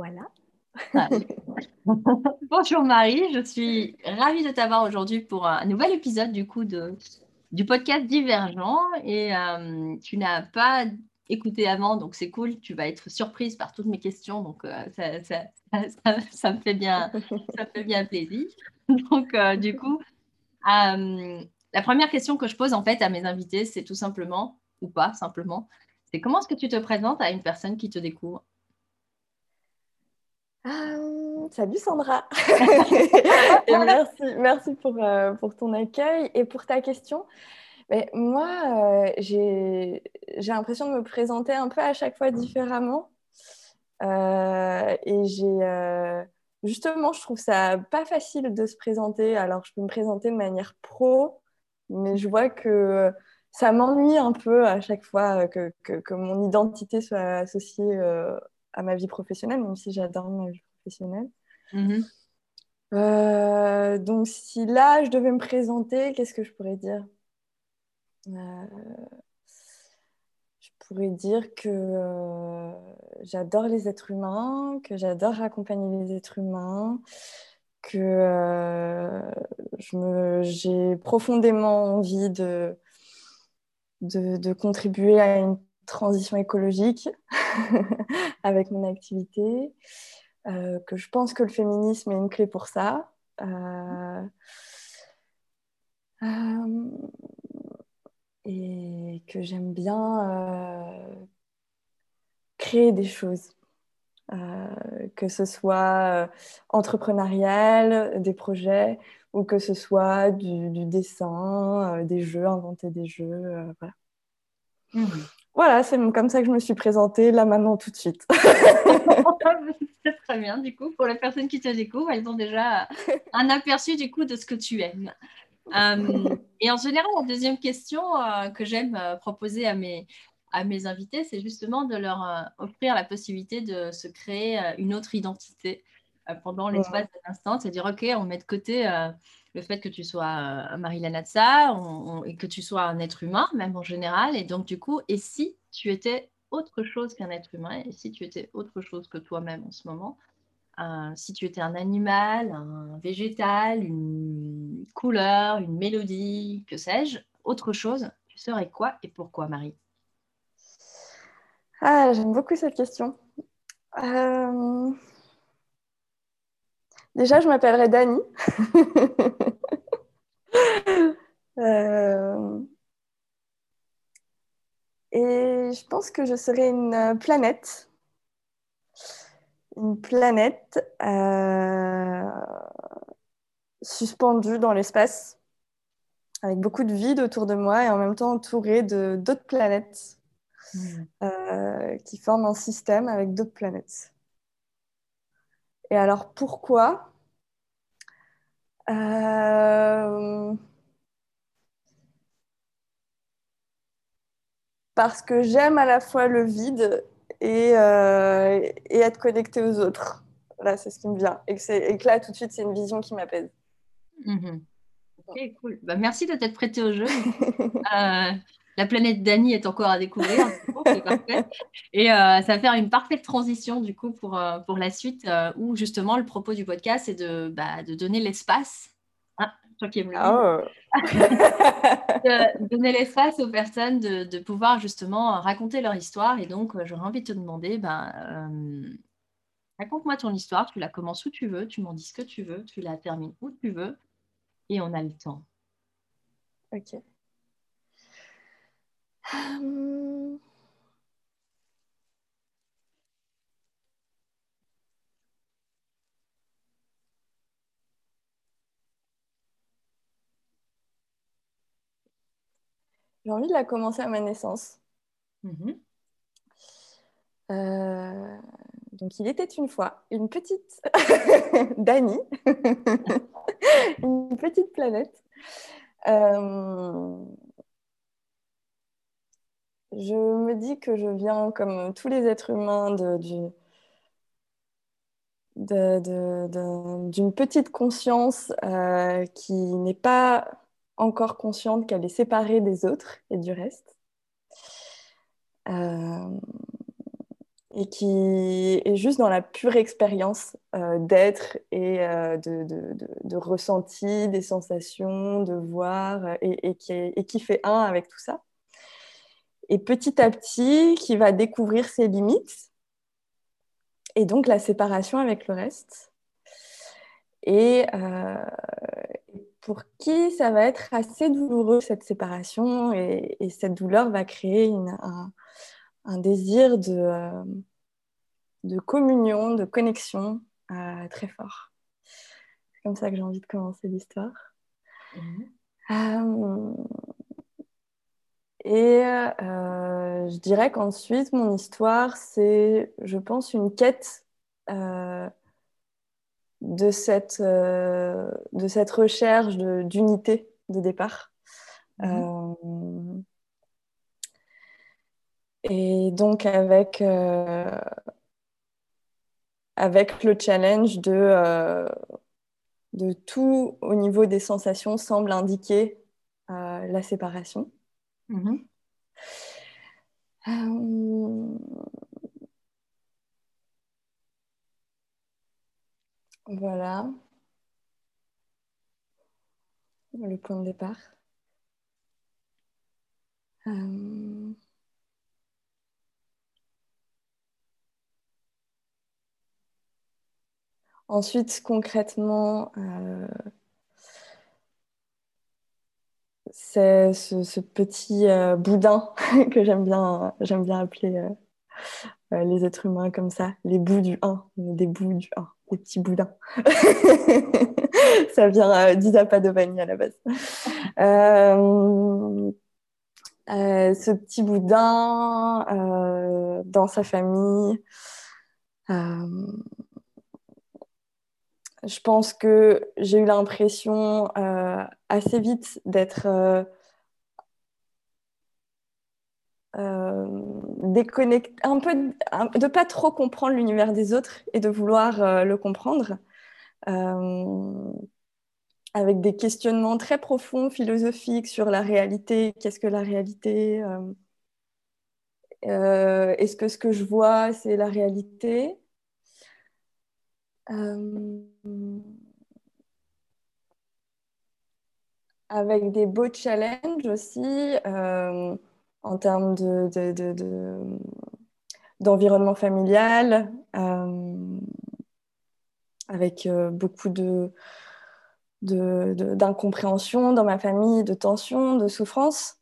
Voilà. Bonjour Marie, je suis ravie de t'avoir aujourd'hui pour un nouvel épisode du coup de, du podcast Divergent. Et euh, tu n'as pas écouté avant, donc c'est cool. Tu vas être surprise par toutes mes questions, donc euh, ça, ça, ça, me fait bien, ça fait bien plaisir. Donc euh, du coup, la première question que je pose en fait à mes invités, c'est tout simplement, ou pas simplement, c'est comment est-ce que tu te présentes à une personne qui te découvre? Euh, salut Sandra. merci, merci pour, euh, pour, ton accueil et pour ta question. Mais moi, euh, j'ai l'impression de me présenter un peu à chaque fois différemment. et j'ai justement, je trouve ça pas facile de se présenter. Alors, je peux me présenter de manière pro, mais je vois que ça m'ennuie un peu à chaque fois que, que, que mon identité soit associée à ma vie professionnelle, même si j'adore ma vie professionnelle. Mhm. Euh, donc, si là, je devais me présenter, qu'est-ce que je pourrais dire? Euh, Je pourrais dire que euh, j'adore les êtres humains, que j'adore accompagner les êtres humains, que j'ai profondément envie de, de, de contribuer à une transition écologique avec mon activité, euh, que je pense que le féminisme est une clé pour ça. Euh, euh, et que j'aime bien créer des choses. que ce soit entrepreneurial, des projets, ou que ce soit du, dessin, des jeux, inventer des jeux. voilà. Mmh. Voilà, c'est comme ça que je me suis présentée là maintenant tout de suite. c'est très bien. Du coup, pour les personnes qui te découvrent, elles ont déjà un aperçu du coup de ce que tu aimes. Euh, et en général, la deuxième question euh, que j'aime euh, proposer à mes, à mes invités, c'est justement de leur offrir la possibilité de se créer une autre identité pendant l'espace d'un instant. C'est-à-dire, OK, on met de côté le fait que tu sois euh, Natsa et que tu sois un être humain, même en général. Et donc, du coup, et si tu étais autre chose qu'un être humain, et si tu étais autre chose que toi-même en ce moment, euh, si tu étais un animal, un végétal, une couleur, une mélodie, que sais-je, autre chose, tu serais quoi et pourquoi, Marie? Ah, j'aime beaucoup cette question. Euh... Déjà, je m'appellerais Dani. Euh, et je pense que je serais une planète. Une planète euh, suspendue dans l'espace, avec beaucoup de vide autour de moi et en même temps entourée de d'autres planètes hmm. euh, qui forment un système avec d'autres planètes. Et alors pourquoi euh, Parce que j'aime à la fois le vide et, euh, et être connecté aux autres. Là, c'est ce qui me vient. Et que, et que là, tout de suite, c'est une vision qui m'apaise. Mhm. Ok, cool. Bah, merci de t'être prêté au jeu. euh, la planète Dany est encore à découvrir. Et euh, ça va faire une parfaite transition du coup pour, euh, pour la suite euh, où justement le propos du podcast est de, bah, de donner l'espace. Ah, toi qui aimes le oh. de donner l'espace aux personnes de, de, pouvoir justement raconter leur histoire. Et donc, j'aurais envie de te demander, ben, raconte-moi ton histoire. Tu la commences où tu veux, tu m'en dis ce que tu veux, tu la termines où tu veux. Et on a le temps. Ok. Euh, j'ai envie de la commencer à ma naissance. Mhm. Euh, donc, il était une fois une petite Dani, une petite planète. Euh, je me dis que je viens, comme tous les êtres humains, d'une petite conscience euh, qui n'est pas encore consciente qu'elle est séparée des autres et du reste. Euh, et qui est juste dans la pure expérience euh, d'être et de, de, des sensations, de voir, et, qui fait un avec tout ça. Et petit à petit, qui va découvrir ses limites, et donc la séparation avec le reste. Et euh, pour qui ça va être assez douloureux, cette séparation, et, et cette douleur va créer une, un, un désir de, euh, de communion, de connexion euh, très fort. C'est comme ça que j'ai envie de commencer l'histoire. Mhm. Euh, et je dirais qu'ensuite, mon histoire, c'est, je pense, une quête de, cette, de cette recherche d'unité de, départ. Mhm. Et donc avec, euh, avec le challenge de, euh, de tout au niveau des sensations semble indiquer euh, la séparation. Mm-hmm. Voilà le point de départ. Ensuite, concrètement, euh, c'est ce, petit euh, boudin que j'aime bien, j'aime bien appeler euh, les êtres humains comme ça, les bouts du 1, des bouts du 1, des petits boudins. ça vient d'Isa-Padovani à la base. ce petit boudin dans sa famille je pense que j'ai eu l'impression euh, assez vite d'être euh, euh, déconnectée, un peu, de pas trop comprendre l'univers des autres et de vouloir le comprendre, avec des questionnements très profonds, philosophiques sur la réalité. Qu'est-ce que la réalité Est-ce que ce que je vois, c'est la réalité? euh, avec des beaux challenges aussi euh, en termes d'environnement familial, euh, avec beaucoup de, d'incompréhension dans ma famille, de tensions, de souffrances,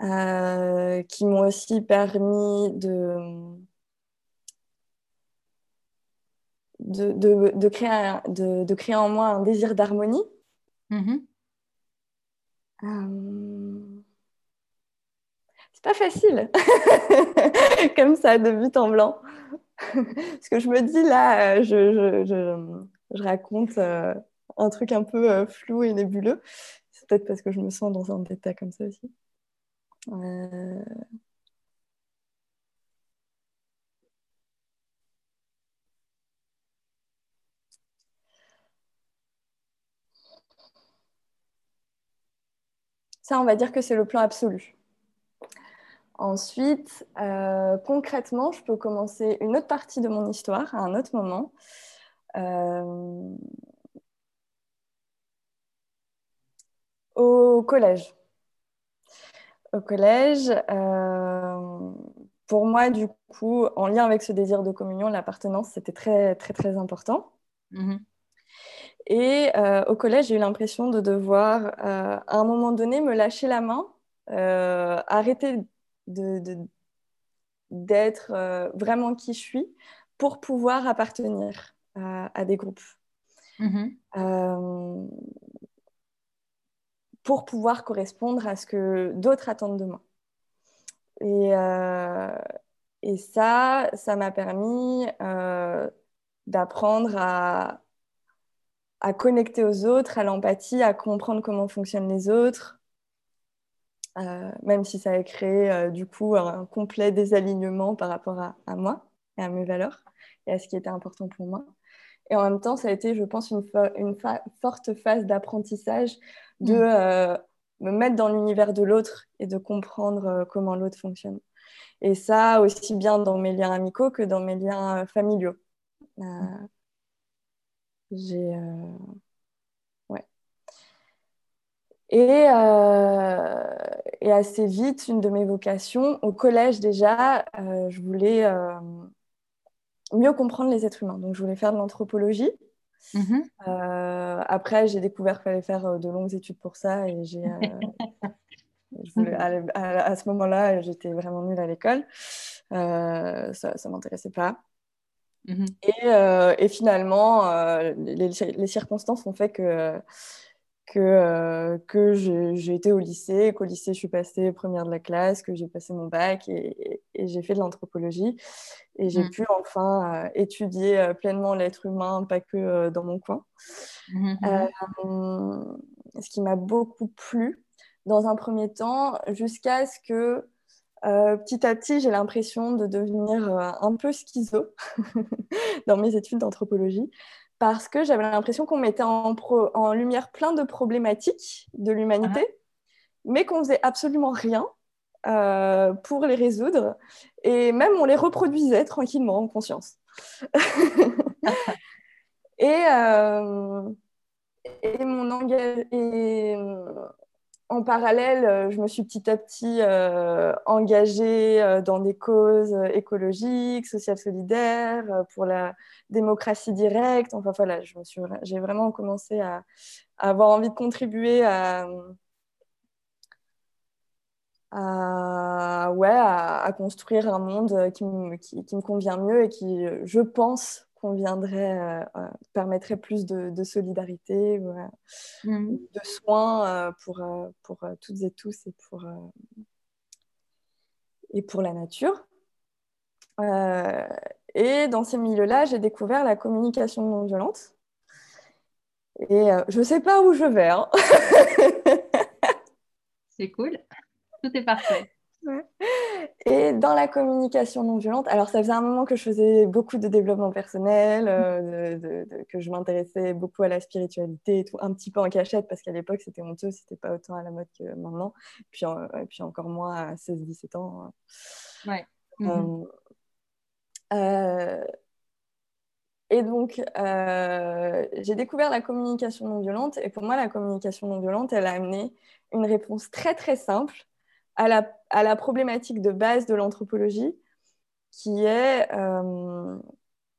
qui m'ont aussi permis de de, créer, de, créer en moi un désir d'harmonie. Mm-hmm. Euh, c'est pas facile, comme ça, de but en blanc. Ce que je me dis là, euh, je, raconte euh, un truc un peu flou et nébuleux. C'est peut-être parce que je me sens dans un état comme ça aussi. Ça, on va dire que c'est le plan absolu. Ensuite, euh, concrètement, je peux commencer une autre partie de mon histoire à un autre moment. Euh, au collège. Au collège, euh, pour moi, du coup, en lien avec ce désir de communion, l'appartenance, c'était très, très, très important. Mm-hmm. Et euh, au collège, j'ai eu l'impression de devoir, euh, à un moment donné, me lâcher la main, euh, arrêter d'être vraiment qui je suis pour pouvoir appartenir à des groupes. Mm-hmm. pour pouvoir correspondre à ce que d'autres attendent de moi. Et, et ça, ça m'a permis d'apprendre à, à connecter aux autres, à l'empathie, à comprendre comment fonctionnent les autres, euh, même si ça a créé euh, du coup un complet désalignement par rapport à, moi et à mes valeurs et à ce qui était important pour moi. Et en même temps, ça a été, je pense, une, une forte phase d'apprentissage de, mm. euh, me mettre dans l'univers de l'autre et de comprendre comment l'autre fonctionne. Et ça, aussi bien dans mes liens amicaux que dans mes liens familiaux. J'ai. Ouais. Et, et, assez vite, une de mes vocations, au collège déjà, je voulais mieux comprendre les êtres humains. Donc, je voulais faire de l'anthropologie. Mhm. Euh, après, j'ai découvert qu'il fallait faire euh, de longues études pour ça et j'ai. Euh, à, ce moment-là, j'étais vraiment nulle à l'école. ça ne m'intéressait pas. Mhm. et, et, finalement, les, les, circonstances ont fait que que, euh, que j'ai été au lycée, qu'au lycée, je suis passée première de la classe, que j'ai passé mon bac et, j'ai fait de l'anthropologie. Et j'ai mmh. pu enfin euh, étudier euh, pleinement l'être humain, pas que dans mon coin. Mmh, mmh. ce qui m'a beaucoup plu dans un premier temps, jusqu'à ce que petit à petit, j'ai l'impression de devenir un peu schizo dans mes études d'anthropologie parce que j'avais l'impression qu'on mettait en, lumière plein de problématiques de l'humanité, ah. mais qu'on faisait absolument rien euh, pour les résoudre, et même on les reproduisait tranquillement en conscience. et, euh, et, mon engagement en parallèle, euh, je me suis petit à petit euh, engagée euh, dans des causes écologiques, sociales solidaires, pour la démocratie directe. Enfin voilà, j'ai vraiment commencé à, avoir envie de contribuer à, ouais, à, construire un monde qui me convient mieux et qui, je pense, conviendrait, euh, euh, permettrait plus de, solidarité, mmh. de soins euh, pour, pour toutes et tous et pour, et pour la nature. et dans ces milieux-là, j'ai découvert la communication non violente. Et je ne sais pas où je vais. Hein. C'est cool. Tout est parfait. Et dans la communication non violente, alors ça faisait un moment que je faisais beaucoup de développement personnel, euh, que je m'intéressais beaucoup à la spiritualité et tout, un petit peu en cachette parce qu'à l'époque c'était honteux, c'était pas autant à la mode que maintenant, puis, et puis encore moins à 16-17 ans. Ouais. Euh, mhm. euh, et donc, j'ai découvert la communication non violente. Et pour moi, la communication non violente, elle a amené une réponse très, très simple à la, problématique de base de l'anthropologie, qui est euh,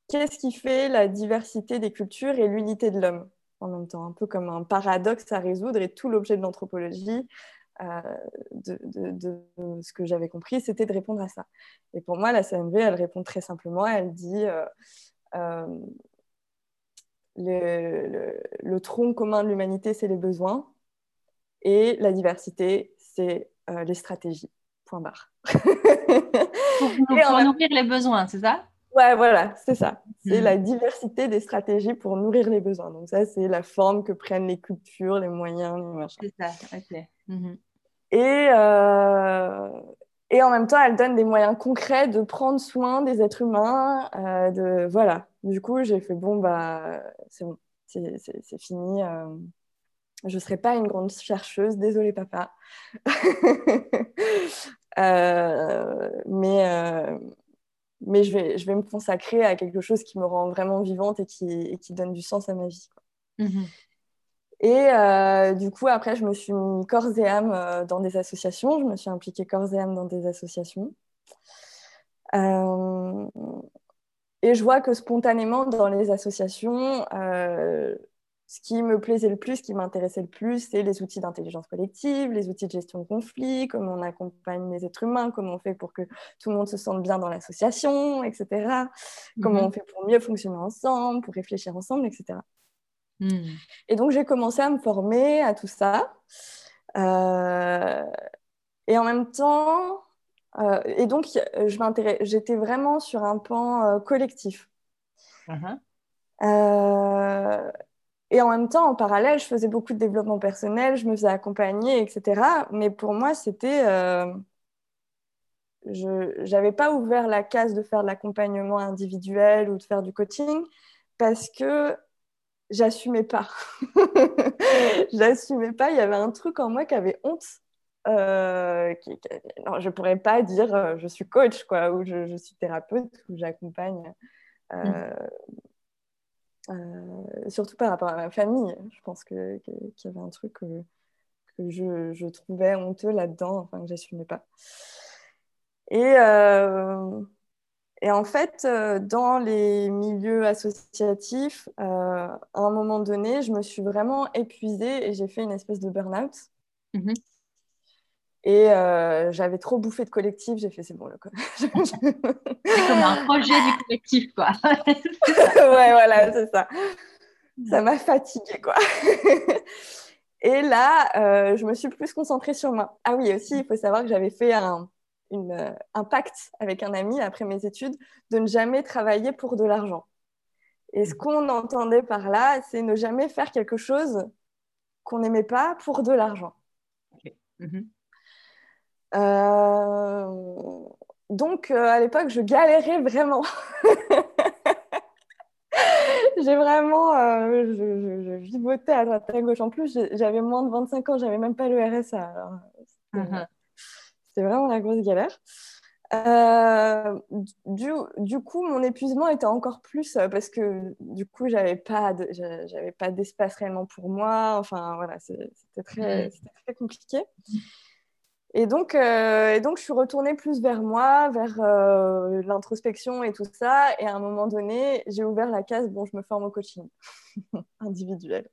qu'est-ce qui fait la diversité des cultures et l'unité de l'homme en même temps, un peu comme un paradoxe à résoudre. Et tout l'objet de l'anthropologie, euh, de, ce que j'avais compris, c'était de répondre à ça. Et pour moi, la CMV, elle répond très simplement, elle dit... Euh, le, tronc commun de l'humanité, c'est les besoins, et la diversité, c'est euh, les stratégies. Point barre. pour, nourrir les besoins, c'est ça? Ouais, voilà, c'est ça. C'est hmm. la diversité des stratégies pour nourrir les besoins. Donc ça, c'est la forme que prennent les cultures, les moyens, les machins. C'est ça, ok. Mhm. Et, euh, et en même temps, elle donne des moyens concrets de prendre soin des êtres humains. Euh, de, voilà. Du coup, j'ai fait, bon, bah, c'est bon, c'est fini je ne serai pas une grande chercheuse, désolée papa. Euh, mais euh, mais je, vais, je vais me consacrer à quelque chose qui me rend vraiment vivante et qui, et qui donne du sens à ma vie. Mhm. Et euh, du coup, après, je me suis mis corps et âme dans des associations. Je me suis impliquée corps et âme dans des associations. et je vois que spontanément, dans les associations, ce qui me plaisait le plus, ce qui m'intéressait le plus, c'est les outils d'intelligence collective, les outils de gestion de conflits, comment on accompagne les êtres humains, comment on fait pour que tout le monde se sente bien dans l'association, etc. Comment mhm. on fait pour mieux fonctionner ensemble, pour réfléchir ensemble, etc. Hmm. Et donc, j'ai commencé à me former à tout ça. Euh, et en même temps, euh, et donc, j'étais vraiment sur un pan euh, collectif. Uh-huh. Et en même temps, en parallèle, je faisais beaucoup de développement personnel, je me faisais accompagner, etc. Mais pour moi, c'était... Euh, je n'avais pas ouvert la case de faire de l'accompagnement individuel ou de faire du coaching parce que j'assumais pas. j'assumais pas. Il y avait un truc en moi qui avait honte. Euh, qui, non, je pourrais pas dire euh, je suis coach quoi, ou je, suis thérapeute, ou j'accompagne. Euh, mm. Surtout par rapport à ma famille. Je pense qu'il y avait un truc que, que je, je, trouvais honteux là-dedans, enfin que j'assumais pas. Et et en fait, euh, dans les milieux associatifs, euh, à un moment donné, je me suis vraiment épuisée et j'ai fait une espèce de burn-out. Mhm. Et euh, j'avais trop bouffé de collectif, j'ai fait c'est bon. c'est comme un projet du collectif, quoi. ouais, voilà, c'est ça. Ça m'a fatiguée, quoi. et là, je me suis plus concentrée sur moi. Ah oui, aussi, il faut savoir que j'avais fait un, une, un pacte avec un ami après mes études de ne jamais travailler pour de l'argent. Et ce qu'on entendait par là, c'est ne jamais faire quelque chose qu'on n'aimait pas pour de l'argent. Mhm. Euh, donc, euh, à l'époque, je galérais vraiment. J'ai vraiment, euh, je, je, vivotais à droite à gauche. En plus, j'avais moins de 25 ans, j'avais même pas le RSA. C'était vraiment la grosse galère. Euh, du, du, coup, mon épuisement était encore plus euh, parce que du coup, j'avais pas, j'avais pas d'espace réellement pour moi. Enfin, voilà, c'était très, très, compliqué. Et donc, euh, et donc, je suis retournée plus vers moi, vers l'introspection et tout ça. Et à un moment donné, j'ai ouvert la case, bon, je me forme au coaching individuel.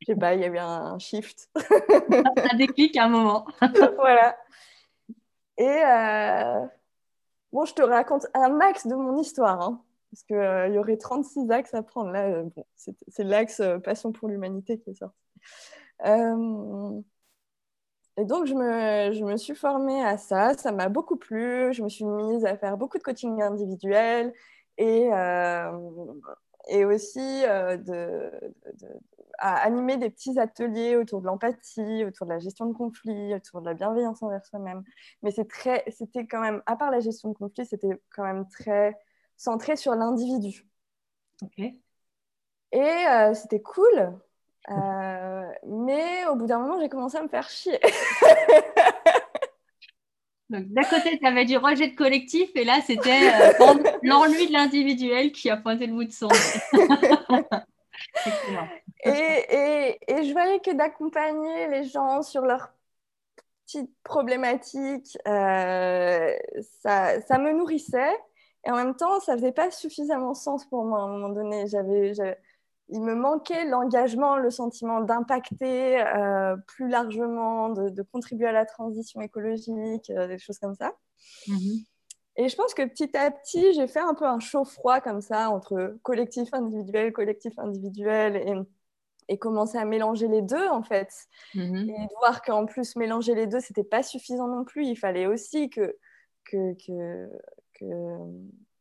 Je sais pas, il y avait un shift. un déclic à un moment. voilà. Et euh, bon, je te raconte un max de mon histoire, hein, parce qu'il euh, y aurait 36 axes à prendre. Là, euh, bon, c'est l'axe Passion pour l'humanité qui est sorti. Et donc, je me, je me, suis formée à ça. Ça m'a beaucoup plu. Je me suis mise à faire beaucoup de coaching individuel et, et aussi de, à animer des petits ateliers autour de l'empathie, autour de la gestion de conflits, autour de la bienveillance envers soi-même. Mais c'était quand même, à part la gestion de conflits, c'était quand même très centré sur l'individu. Ok. Et euh, c'était cool, euh, mais au bout d'un moment, j'ai commencé à me faire chier. Donc, d'un côté, tu avais du rejet de collectif, et là, c'était euh, l'ennui de l'individuel qui a pointé le bout de son et, et, je voyais que d'accompagner les gens sur leurs petites problématiques, euh, ça, ça, me nourrissait. Et en même temps, ça faisait pas suffisamment sens pour moi à un moment donné. J'avais, il me manquait l'engagement, le sentiment d'impacter euh, plus largement, de, contribuer à la transition écologique, euh, des choses comme ça. Mm-hmm. Et je pense que petit à petit, j'ai fait un peu un chaud-froid comme ça entre collectif individuel, collectif individuel et, et commencer à mélanger les deux en fait. Mhm. Et voir qu'en plus, mélanger les deux, c'était pas suffisant non plus. Il fallait aussi que, que, que, que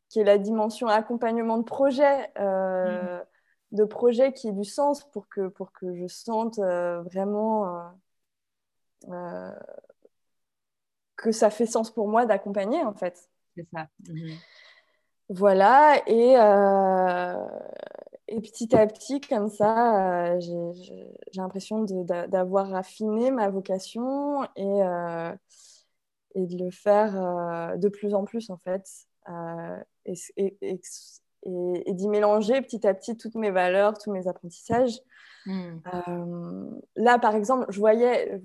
qu'il y ait la dimension accompagnement de projet, euh, mhm. De projet qui ait du sens pour que, pour que je sente euh, vraiment euh, que ça fait sens pour moi d'accompagner en fait. C'est ça. Mhm. Voilà, et, euh, et, petit à petit, comme ça, euh, j'ai l'impression d'avoir affiné ma vocation et, euh, et, de le faire de plus en plus, en fait, et, et d'y mélanger petit à petit toutes mes valeurs, tous mes apprentissages. Hmm. là, par exemple, je voyais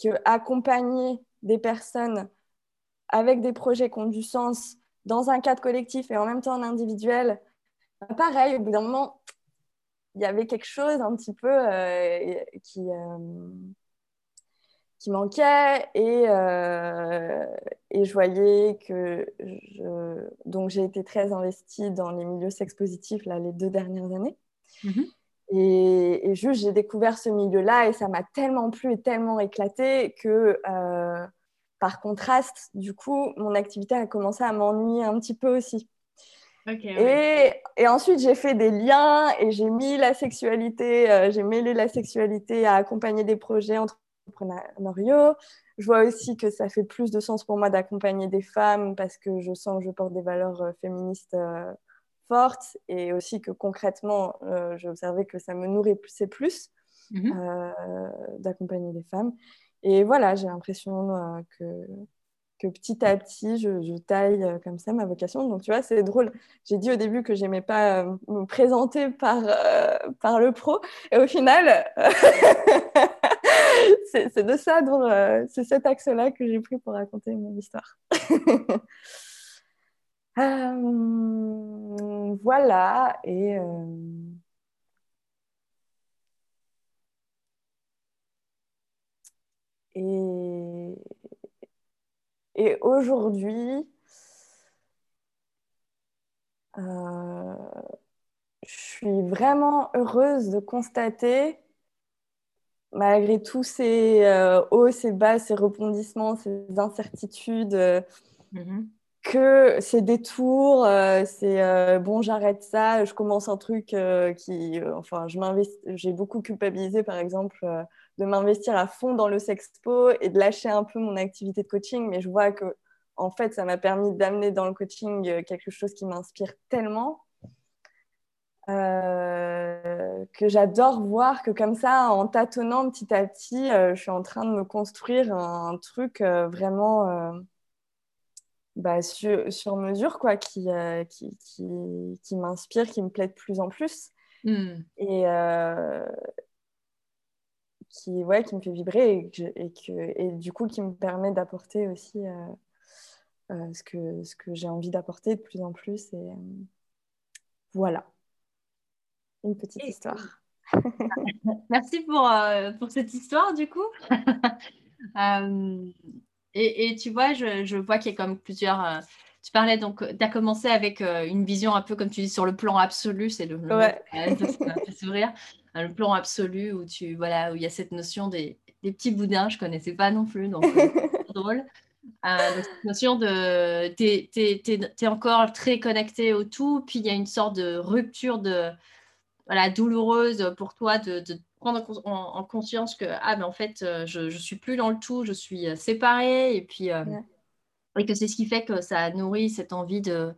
que accompagner des personnes avec des projets qui ont du sens dans un cadre collectif et en même temps en individuel, bah, pareil, au bout d'un moment, il y avait quelque chose un petit peu euh, qui, euh, qui manquait et, euh, et je voyais que je... donc j'ai été très investie dans les milieux sexpositifs là, les deux dernières années. Mm-hmm. Et, et, juste, j'ai découvert ce milieu-là et ça m'a tellement plu et tellement éclaté que par contraste, du coup, mon activité a commencé à m'ennuyer un petit peu aussi. et, ensuite, j'ai fait des liens et j'ai mis la sexualité, euh, j'ai mêlé la sexualité à accompagner des projets entrepreneuriaux. Je vois aussi que ça fait plus de sens pour moi d'accompagner des femmes parce que je sens que je porte des valeurs euh, féministes euh, forte et aussi que concrètement, j'ai observé que ça me nourrissait plus mhm. d'accompagner les femmes. Et voilà, j'ai l'impression que que petit à petit, je, taille euh, comme ça ma vocation. Donc, tu vois, c'est drôle. J'ai dit au début que j'aimais pas euh, me présenter par, euh, par le pro. Et au final, c'est de ça, c'est cet axe-là que j'ai pris pour raconter mon histoire. voilà. Et. Et aujourd'hui, euh, je suis vraiment heureuse de constater, malgré tous ces euh, hauts, ces bas, ces rebondissements, ces incertitudes, mm-hmm. que ces détours, euh, c'est bon, j'arrête ça, je commence un truc qui, enfin, je j'ai beaucoup culpabilisé, par exemple de m'investir à fond dans le sexpo et de lâcher un peu mon activité de coaching. Mais je vois que, en fait, ça m'a permis d'amener dans le coaching euh, quelque chose qui m'inspire tellement. Euh, que j'adore voir que comme ça, en tâtonnant petit à petit, euh, je suis en train de me construire un, truc vraiment bah, sur, mesure, quoi, qui, qui, qui, m'inspire, qui me plaît de plus en plus. Hmm. Et, qui, ouais, qui me fait vibrer et, et, que, et du coup qui me permet d'apporter aussi euh, euh, ce que, ce que j'ai envie d'apporter de plus en plus. Et euh, voilà, une petite histoire. Merci pour, pour cette histoire du coup. et, et, tu vois, je, je vois qu'il y a comme plusieurs tu parlais donc, tu as commencé avec une vision un peu, comme tu dis, sur le plan absolu, c'est le, ouais. sourire le plan absolu où tu voilà où il y a cette notion des, des petits boudins, je connaissais pas non plus, donc euh, c'est drôle. Euh, cette notion de tu es, encore très connecté au tout, puis il y a une sorte de rupture de voilà douloureuse pour toi de, de prendre en, conscience que ah mais en fait euh, je, je suis plus dans le tout, je suis séparée et puis et que c'est ce qui fait que ça nourrit cette envie de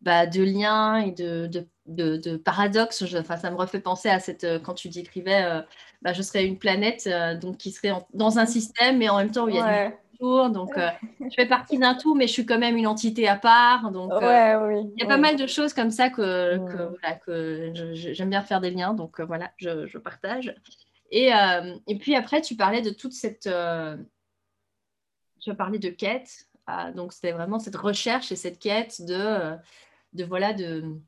bah, de lien et de, de de, de paradoxe. enfin, ça me refait penser à cette euh, quand tu décrivais, euh, bah, je serais une planète euh, donc qui serait dans un système, mais en même temps où il y a Donc, je fais partie d'un tout, mais je suis quand même une entité à part. Donc, il y a pas mal de choses comme ça que, que, j'aime bien faire des liens. Donc, voilà, je, partage. Et, et, puis après, tu parlais de toute cette. tu as parlé de quête. donc, c'était vraiment cette recherche et cette quête de, de voilà, de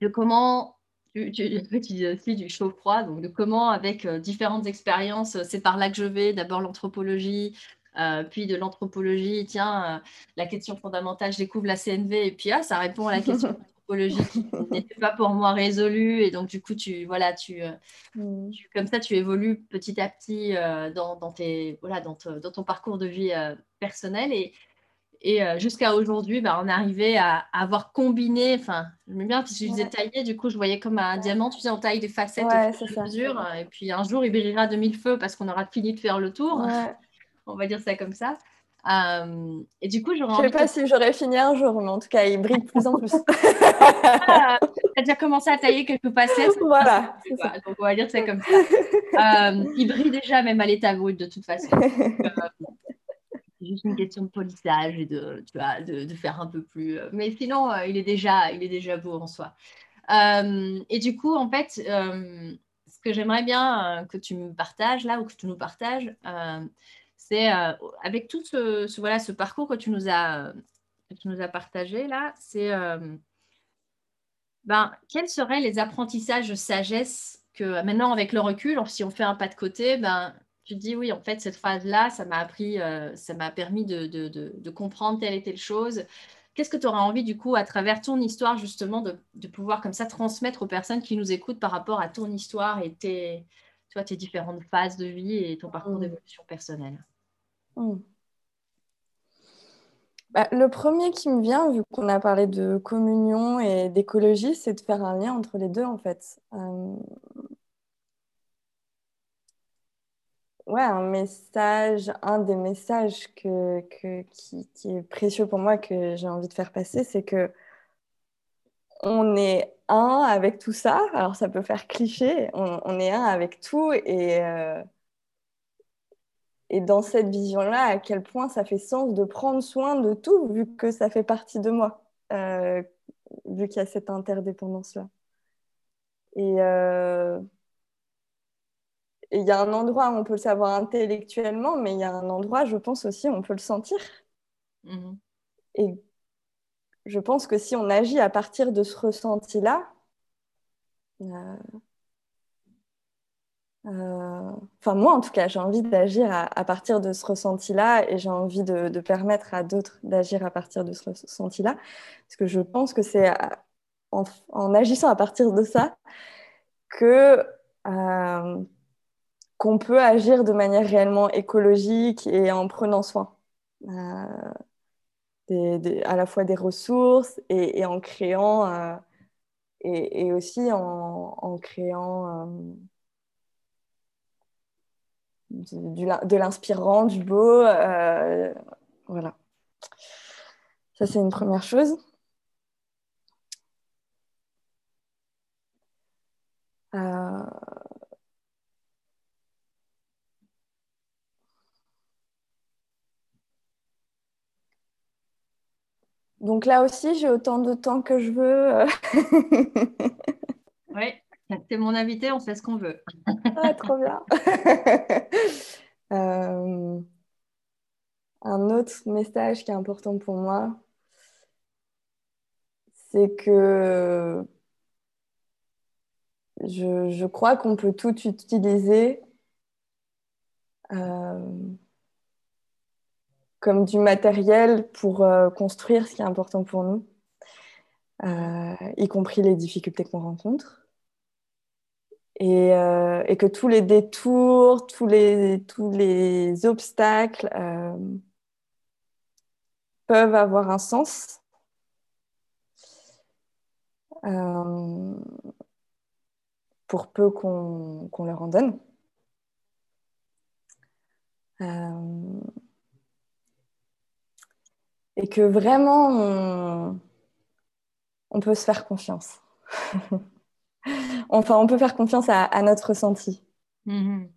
de comment tu, tu, dis aussi du chaud-froid, donc de comment, avec euh, différentes expériences, c'est par là que je vais, d'abord l'anthropologie, euh, puis de l'anthropologie, tiens, euh, la question fondamentale, je découvre la CNV, et puis ah, ça répond à la question anthropologique qui n'était pas pour moi résolue, et donc du coup, tu, voilà, tu, mm. comme ça, tu évolues petit à petit dans, dans, tes, voilà, dans, dans, ton parcours de vie personnel, et, et euh, jusqu'à aujourd'hui, bah, on arrivait à, à, avoir combiné, enfin, j'aime bien parce que je disais tailler, du coup, je voyais comme un diamant, tu sais, on taille des facettes ouais, mesure, et puis un jour, il brillera de mille feux parce qu'on aura fini de faire le tour. on va dire ça comme ça. Euh, et du coup, j'aurais Je ne sais pas si j'aurais fini un jour, mais en tout cas, il brille de plus en plus. ah, tu as déjà commencé à tailler quelques facettes. Voilà. Donc, on va dire ça comme ça. Euh, il brille déjà, même à l'état brut, de toute façon juste une question de polissage et de, tu vois, de, de, faire un peu plus. Euh, mais sinon, euh, il, est déjà, il est déjà beau en soi. Euh, et du coup, en fait, ce que j'aimerais bien que tu me partages là ou que tu nous partages, c'est avec tout ce, voilà, ce parcours que tu nous as, que tu nous as partagé là, c'est ben, quels seraient les apprentissages de sagesse que maintenant, avec le recul, si on fait un pas de côté, ben, tu te dis oui, en fait, cette phase-là, ça m'a appris, euh, ça m'a permis de, de, de, comprendre telle et telle chose. Qu'est-ce que tu auras envie, du coup, à travers ton histoire, justement, de, pouvoir comme ça transmettre aux personnes qui nous écoutent par rapport à ton histoire et tes, toi, tes différentes phases de vie et ton parcours mmh. d'évolution personnelle? Mmh. bah, Le premier qui me vient, vu qu'on a parlé de communion et d'écologie, c'est de faire un lien entre les deux, en fait. Euh, ouais, un message, un des messages que, qui, est précieux pour moi, que j'ai envie de faire passer, c'est que on est un avec tout ça. Alors ça peut faire cliché, on, est un avec tout et, euh, et dans cette vision-là, à quel point ça fait sens de prendre soin de tout vu que ça fait partie de moi, euh, vu qu'il y a cette interdépendance-là. Et euh, il y a un endroit où on peut le savoir intellectuellement, mais il y a un endroit, je pense aussi, où on peut le sentir. Mm-hmm. Et je pense que si on agit à partir de ce ressenti-là, euh, enfin moi en tout cas, j'ai envie d'agir à, partir de ce ressenti-là et j'ai envie de, permettre à d'autres d'agir à partir de ce ressenti-là, parce que je pense que c'est en, agissant à partir de ça que euh, qu'on peut agir de manière réellement écologique et en prenant soin à la fois des ressources et, en créant, euh, et, aussi en, créant euh, de l'inspirant, du beau. Euh, voilà. Ça, c'est une première chose. Donc là aussi, j'ai autant de temps que je veux. oui, c'est mon invité, on fait ce qu'on veut. ah, trop bien. Euh, un autre message qui est important pour moi, c'est que je, crois qu'on peut tout utiliser. Euh, comme du matériel pour euh, construire ce qui est important pour nous, y compris les difficultés qu'on rencontre. Et, euh, et, que tous les détours, tous les, tous les obstacles peuvent avoir un sens. pour peu qu'on leur en donne et que vraiment on, peut se faire confiance. enfin, on peut faire confiance à, notre ressenti. Mm-hmm.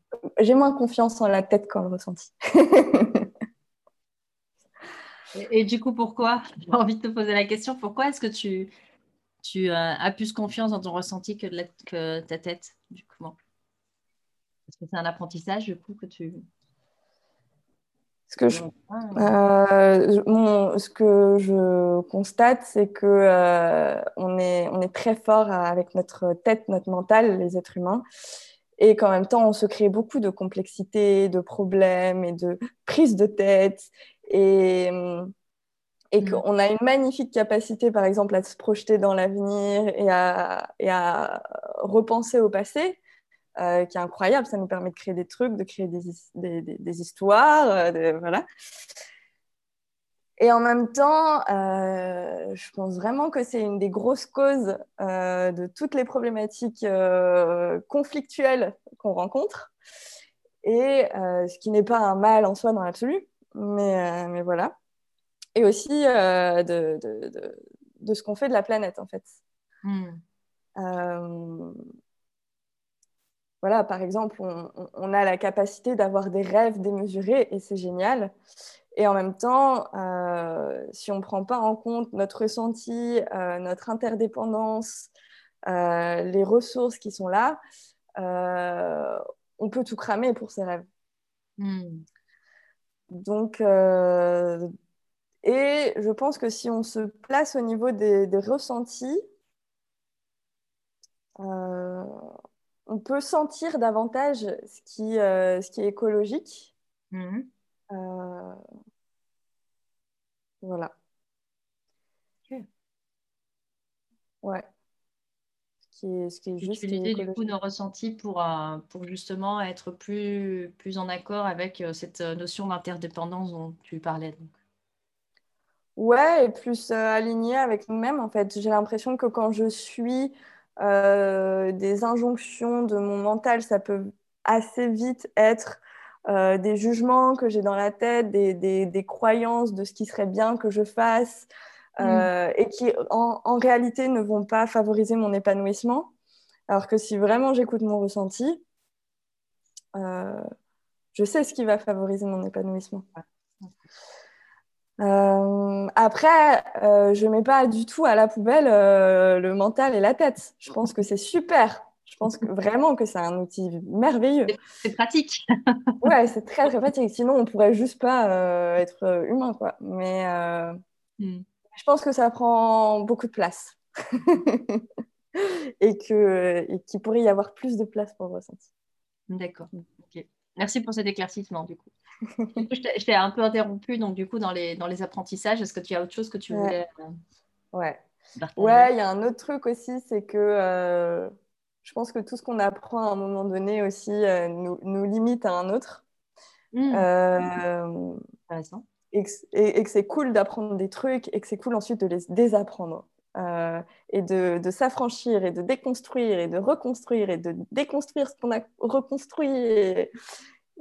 J'ai moins confiance en la tête qu'en le ressenti. et, du coup, pourquoi J'ai envie de te poser la question. Pourquoi est-ce que tu, tu as plus confiance dans ton ressenti que, que ta tête du coup? Est-ce que c'est un apprentissage du coup que tu ce que je, euh, ce que je constate, c'est que euh, on, est, on est très fort avec notre tête, notre mental, les êtres humains, et qu'en même temps, on se crée beaucoup de complexité, de problèmes et de prises de tête, et, et mm. qu'on a une magnifique capacité, par exemple, à se projeter dans l'avenir et à, et à repenser au passé. Euh, qui est incroyable. Ça nous permet de créer des trucs, de créer des, des, des, histoires. Euh, voilà. Et en même temps, euh, je pense vraiment que c'est une des grosses causes de toutes les problématiques conflictuelles qu'on rencontre. Et ce qui n'est pas un mal en soi dans l'absolu, mais, mais voilà. Et aussi de, de, de, de, ce qu'on fait de la planète, en fait. Hmm voilà, par exemple, on, a la capacité d'avoir des rêves démesurés et c'est génial. Et en même temps, euh, si on ne prend pas en compte notre ressenti, euh, notre interdépendance, euh, les ressources qui sont là, on peut tout cramer pour ces rêves. Hmm. Donc, et je pense que si on se place au niveau des, des ressentis, on peut sentir davantage ce qui, euh, ce qui est écologique. Mhm. Euh, voilà. Ouais. Ce qui est, ce qui est juste. Utiliser du coup nos ressentis pour, euh, pour justement être plus, plus en accord avec cette notion d'interdépendance dont tu parlais. Donc. Ouais, et plus aligné avec nous-mêmes en fait. J'ai l'impression que quand je suis euh, des injonctions de mon mental, ça peut assez vite être euh, des jugements que j'ai dans la tête, des, des, croyances de ce qui serait bien que je fasse. mm. et qui en, réalité ne vont pas favoriser mon épanouissement. Alors que si vraiment j'écoute mon ressenti, je sais ce qui va favoriser mon épanouissement. Euh, après, euh, je mets pas du tout à la poubelle euh, le mental et la tête. Je pense que c'est super. Je pense que, vraiment que c'est un outil merveilleux. C'est pratique. ouais, c'est très très pratique. Sinon, on pourrait juste pas euh, être humain, quoi. Mais hmm. je pense que ça prend beaucoup de place et que et qu'il pourrait y avoir plus de place pour le ressenti. D'accord. Merci pour cet éclaircissement, du coup. Je t'ai un peu interrompu, donc du coup, dans les, dans les apprentissages, est-ce que tu as autre chose que tu voulais euh, Ouais. Ouais, il y a un autre truc aussi, c'est que euh, je pense que tout ce qu'on apprend à un moment donné aussi euh, nous, nous, limite à un autre. Mmh. Intéressant. Et que, et, que c'est cool d'apprendre des trucs et que c'est cool ensuite de les désapprendre. et de, de s'affranchir et de déconstruire et de reconstruire et de déconstruire ce qu'on a reconstruit et,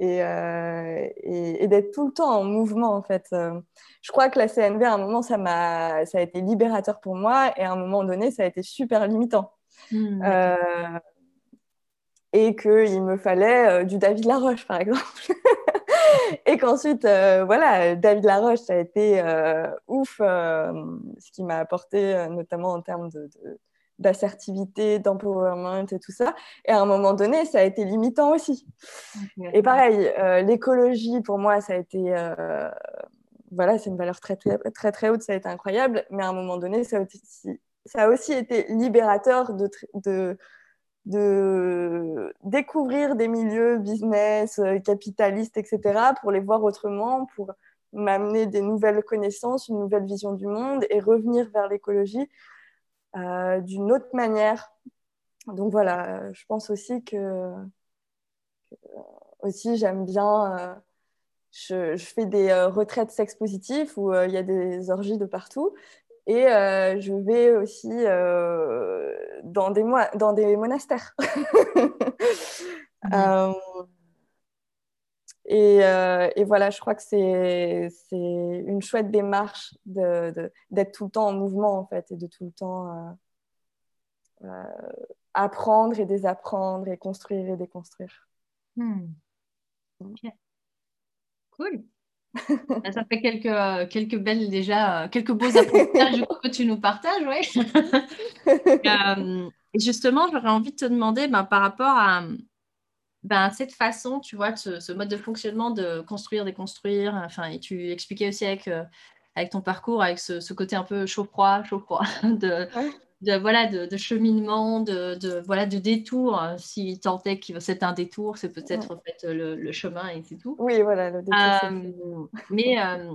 euh, et, et, d'être tout le temps en mouvement en fait. Euh, je crois que la CNV à un moment ça m'a ça a été libérateur pour moi et à un moment donné ça a été super limitant. Mmh, euh, et qu'il me fallait du David Laroche par exemple. et qu'ensuite voilà David Laroche ça a été ouf ce qui m'a apporté notamment en termes de d'assertivité, d'empowerment et tout ça. Et à un moment donné, ça a été limitant aussi. Et pareil, euh, l'écologie, pour moi, ça a été... Euh, voilà, c'est une valeur très, très, très, très haute, ça a été incroyable. Mais à un moment donné, ça a aussi, ça a aussi été libérateur de, de, de découvrir des milieux business, euh, capitalistes, etc., pour les voir autrement, pour m'amener des nouvelles connaissances, une nouvelle vision du monde et revenir vers l'écologie euh, d'une autre manière. Donc voilà, je pense aussi que, aussi j'aime bien. Euh, je, fais des euh, retraites sex positifs où il y a des orgies de partout. Et je vais aussi dans, des monastères. Et, et, voilà, je crois que c'est une chouette démarche d'être de, tout le temps en mouvement, en fait, et de tout le temps euh, euh, apprendre et désapprendre, et construire et déconstruire. Hmm. Cool. Bah, ça fait quelques, quelques belles déjà, quelques beaux apprentissages que tu nous partages, oui. Euh, et justement, j'aurais envie de te demander ben, par rapport à, ben, cette façon, tu vois, ce, mode de fonctionnement de construire, déconstruire, enfin, et tu expliquais aussi avec, euh, avec ton parcours, avec ce, côté un peu chaud-froid, chaud-froid, de, de, voilà, de, cheminement, de, voilà, de détour. Si tant est que c'est un détour, c'est peut-être en fait le, chemin et c'est tout. Oui, voilà, le détour. Euh, mais euh,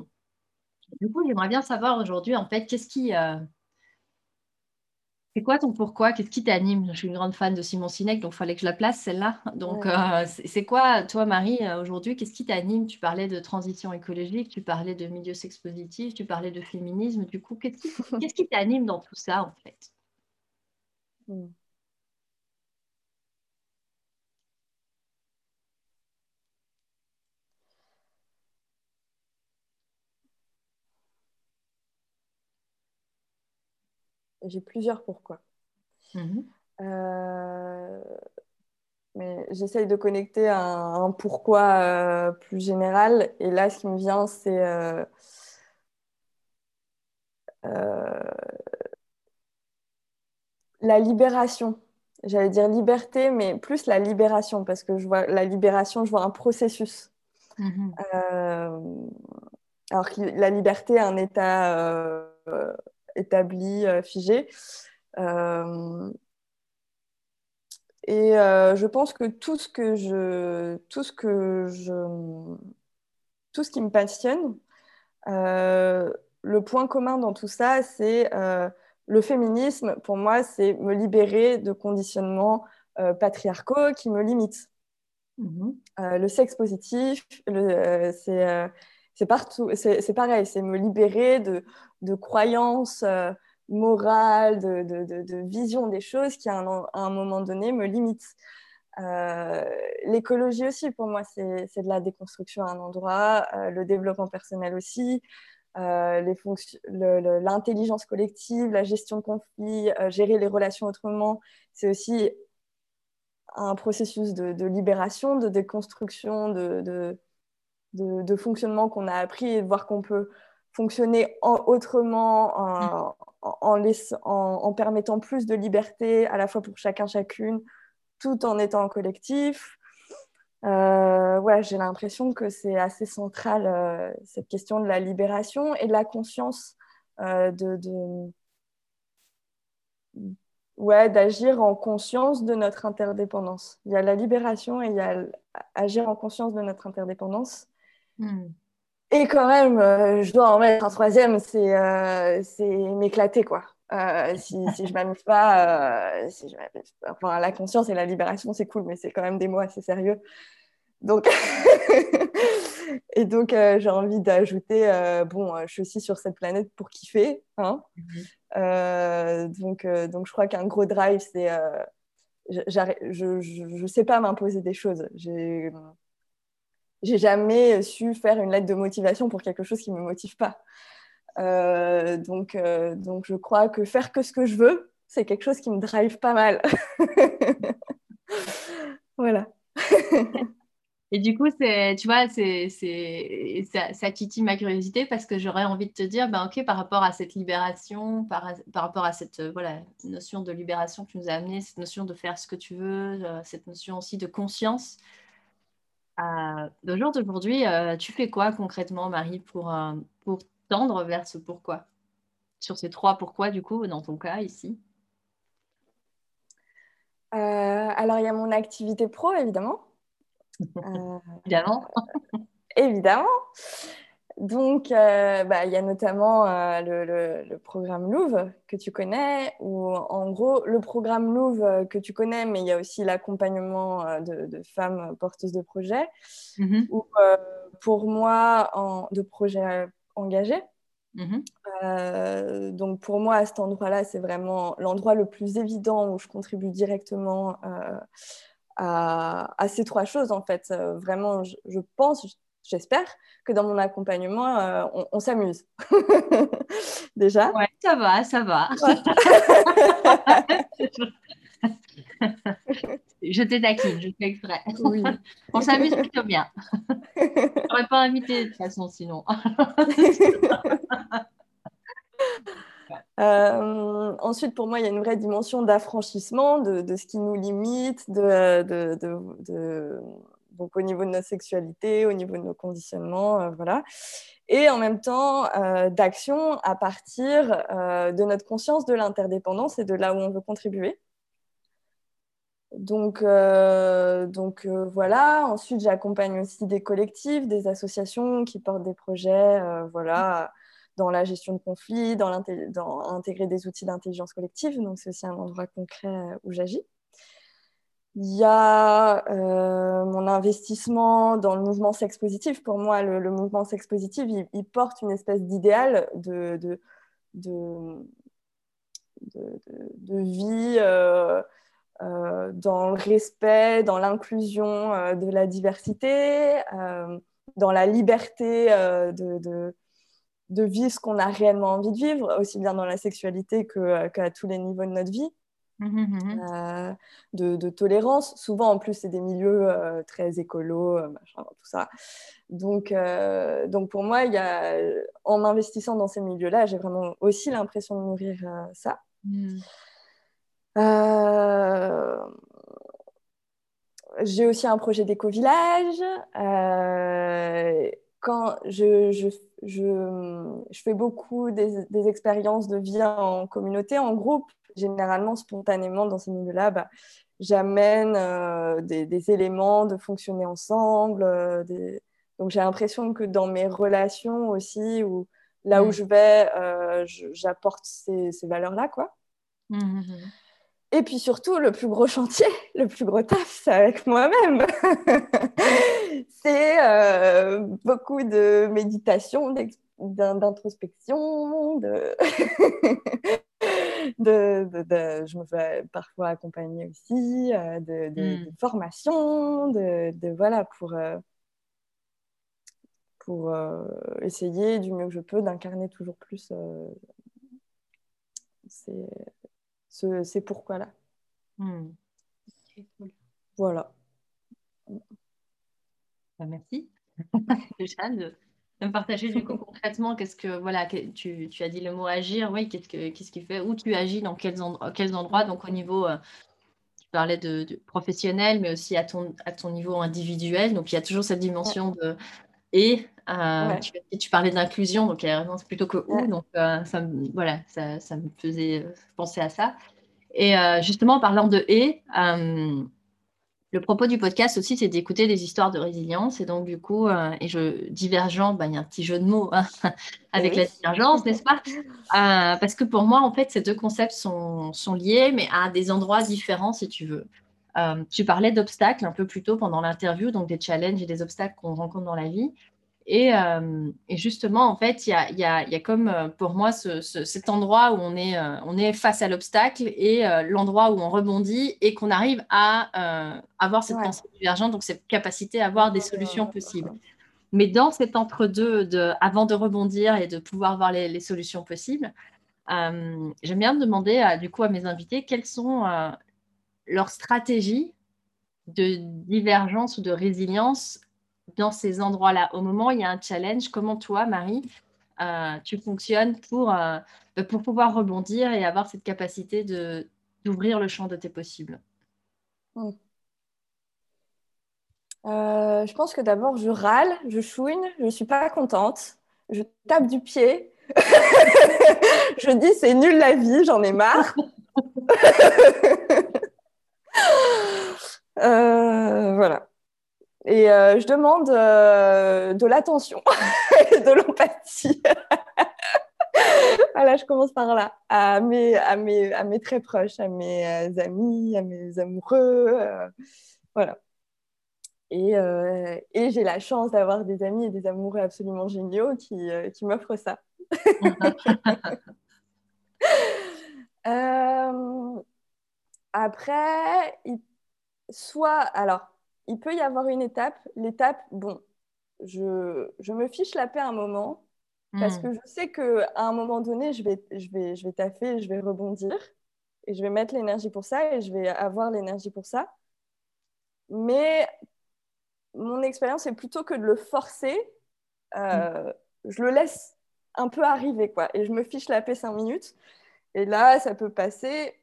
du coup, j'aimerais bien savoir aujourd'hui, en fait, qu'est-ce qui c'est quoi ton pourquoi? Qu'est-ce qui t'anime? Je suis une grande fan de Simon Sinek, donc il fallait que je la place celle-là. Donc, euh, c'est quoi, toi, Marie, euh, aujourd'hui? Qu'est-ce qui t'anime? Tu parlais de transition écologique, tu parlais de milieu sexpositif, tu parlais de féminisme. Du coup, qu'est-ce qui t'anime dans tout ça, en fait? Hmm. J'ai plusieurs pourquoi. Mhm. Euh, mais j'essaye de connecter un, un pourquoi euh, plus général. Et là, ce qui me vient, c'est euh, la libération. J'allais dire liberté, mais plus la libération, parce que je vois la libération, je vois un processus. Mhm. alors que la liberté, un état établi, euh, figé. Euh, et euh, je pense que tout ce que je, tout ce que je, tout ce qui me passionne, le point commun dans tout ça, c'est le féminisme. Pour moi, c'est me libérer de conditionnements patriarcaux qui me limitent. Mm-hmm. le sexe positif, c'est c'est partout, c'est pareil, c'est me libérer de, de croyances euh, morales, de, de, de, vision des choses qui, à un, moment donné, me limitent. Euh, l'écologie aussi, pour moi, c'est de la déconstruction à un endroit, euh, le développement personnel aussi. l'intelligence collective, la gestion de conflits, gérer les relations autrement. C'est aussi un processus de, libération, de déconstruction, de, de, fonctionnement qu'on a appris et de voir qu'on peut fonctionner autrement en, en, permettant plus de liberté à la fois pour chacun, chacune, tout en étant en collectif. Euh, ouais, j'ai l'impression que c'est assez central, euh, cette question de la libération et de la conscience euh, de, ouais, d'agir en conscience de notre interdépendance. Il y a la libération et il y a agir en conscience de notre interdépendance. Et quand même, euh, je dois en mettre un troisième, c'est euh, m'éclater, quoi. Euh, si, si, je m'amuse pas, si je enfin, la conscience et la libération, c'est cool, mais c'est quand même des mots assez sérieux. Donc, et donc j'ai envie d'ajouter, bon, je suis aussi sur cette planète pour kiffer, hein. Mhm. donc, donc, je crois qu'un gros drive, c'est, je ne sais pas m'imposer des choses. J'ai j'ai jamais su faire une lettre de motivation pour quelque chose qui ne me motive pas. Euh, donc, euh, donc, je crois que faire que ce que je veux, c'est quelque chose qui me drive pas mal. voilà. Et du coup, tu vois, c'est, ça, ça, titille ma curiosité parce que j'aurais envie de te dire, ben, ok, par rapport à cette libération, par, par rapport à cette voilà, notion de libération que tu nous as amenée, cette notion de faire ce que tu veux, euh, cette notion aussi de conscience, euh, le jour d'aujourd'hui, euh, tu fais quoi concrètement, Marie, pour, euh, pour tendre vers ce pourquoi? Sur ces trois pourquoi, du coup, dans ton cas ici? Alors, il y a mon activité pro, évidemment. évidemment. évidemment. Donc, euh, bah, il y a notamment euh, le, programme Louvre que tu connais, ou en gros, le programme Louvre euh, que tu connais, mais il y a aussi l'accompagnement de, femmes porteuses de projets, mm-hmm. ou pour moi, en, de projets engagés. Mm-hmm. donc, pour moi, à cet endroit-là, c'est vraiment l'endroit le plus évident où je contribue directement à, ces trois choses, en fait. vraiment, je, je pense, j'espère que dans mon accompagnement, euh, on, s'amuse. Déjà Ouais, ça va, ça va. je t'ai taquine, je fais exprès. Oui. on s'amuse plutôt bien. J'aurais pas invité de toute façon sinon. Euh, ensuite, pour moi, il y a une vraie dimension d'affranchissement de, de, ce qui nous limite, de, de, de donc au niveau de notre sexualité, au niveau de nos conditionnements, euh, voilà. Et en même temps, euh, d'action à partir euh, de notre conscience de l'interdépendance et de là où on veut contribuer. Donc, voilà. Ensuite, j'accompagne aussi des collectifs, des associations qui portent des projets, voilà, dans la gestion de conflits, dans, dans intégrer des outils d'intelligence collective. Donc, c'est aussi un endroit concret où j'agis. Il y a euh, mon investissement dans le mouvement sex positif. Pour moi, le, mouvement sex positif, il, porte une espèce d'idéal de, de, de, de, vie euh, euh, dans le respect, dans l'inclusion de la diversité, dans la liberté de, de, vivre ce qu'on a réellement envie de vivre, aussi bien dans la sexualité qu'à tous les niveaux de notre vie. Mmh, mmh, mmh. Euh, de, tolérance. Souvent, en plus, c'est des milieux euh, très écolos, euh, machin, tout ça. Donc, donc pour moi, y a, en m'investissant dans ces milieux-là, j'ai vraiment aussi l'impression de nourrir ça. j'ai aussi un projet d'éco-village. quand je, je, je, je, fais beaucoup des, des expériences de vie en communauté, en groupe, généralement, spontanément, dans ces milieux-là, bah, j'amène euh, des, éléments de fonctionner ensemble. Euh, donc, j'ai l'impression que dans mes relations aussi, ou là où mm. je vais, euh, j'apporte ces, valeurs-là, quoi. Mm, mm, Et puis surtout, le plus gros chantier, le plus gros taf, c'est avec moi-même. c'est beaucoup de méditation, d'introspection, de... de, je me fais parfois accompagner aussi, euh, de, de, hmm. formation, de, voilà, pour, euh, pour essayer du mieux que je peux d'incarner toujours plus ces, ces pourquoi-là. Hmm. Voilà. Bah, merci. De, me partager du coup concrètement qu'est-ce que voilà tu, tu, as dit le mot agir oui qu'est-ce que qu'est-ce qui fait où tu agis dans quels, endroits, quels endroits donc au niveau euh, tu parlais de, professionnel mais aussi à ton à ton niveau individuel donc il y a toujours cette dimension de et euh, tu, parlais d'inclusion donc il y a vraiment plutôt que où donc euh, ça me, voilà ça, ça, me faisait penser à ça. Et justement en parlant de et le propos du podcast aussi, c'est d'écouter des histoires de résilience. Et donc, du coup, euh, et je divergent, bah, il y a un petit jeu de mots hein, avec la divergence, n'est-ce pas? Euh, Parce que pour moi, en fait, ces deux concepts sont, sont, liés, mais à des endroits différents, si tu veux. Euh, tu parlais d'obstacles un peu plus tôt pendant l'interview, donc des challenges et des obstacles qu'on rencontre dans la vie. Euh, et, justement, en fait, il y a, comme euh, pour moi cet endroit où on est, euh, on est face à l'obstacle et l'endroit où on rebondit et qu'on arrive à avoir cette pensée divergente, donc cette capacité à avoir des solutions possibles. Mais dans cet entre-deux, de, avant de rebondir et de pouvoir voir les, solutions possibles, j'aime bien demander à, du coup à mes invités quelles sont leurs stratégies de divergence ou de résilience dans ces endroits-là. Au moment où il y a un challenge, comment toi, Marie, euh, tu fonctionnes pour, euh, pour pouvoir rebondir et avoir cette capacité de, d'ouvrir le champ de tes possibles? Hmm. euh, Je pense que d'abord, je râle, je chouine, je ne suis pas contente, je tape du pied. je dis c'est nul la vie, j'en ai marre. voilà. Et euh, je demande euh, de l'attention et de l'empathie. voilà, je commence par là, à mes, à mes, à mes très proches, à mes euh, amis, à mes amoureux. voilà. Et, et j'ai la chance d'avoir des amis et des amoureux absolument géniaux qui, qui m'offrent ça. après, soit, alors, il peut y avoir une étape. L'étape, bon, je, je, me fiche la paix un moment parce hmm. que je sais qu'à un moment donné, je vais, je, vais, je vais taffer, je vais rebondir et je vais mettre l'énergie pour ça et je vais avoir l'énergie pour ça. Mais mon expérience est plutôt que de le forcer, euh, hmm. je le laisse un peu arriver quoi et je me fiche la paix cinq minutes. Et là, ça peut passer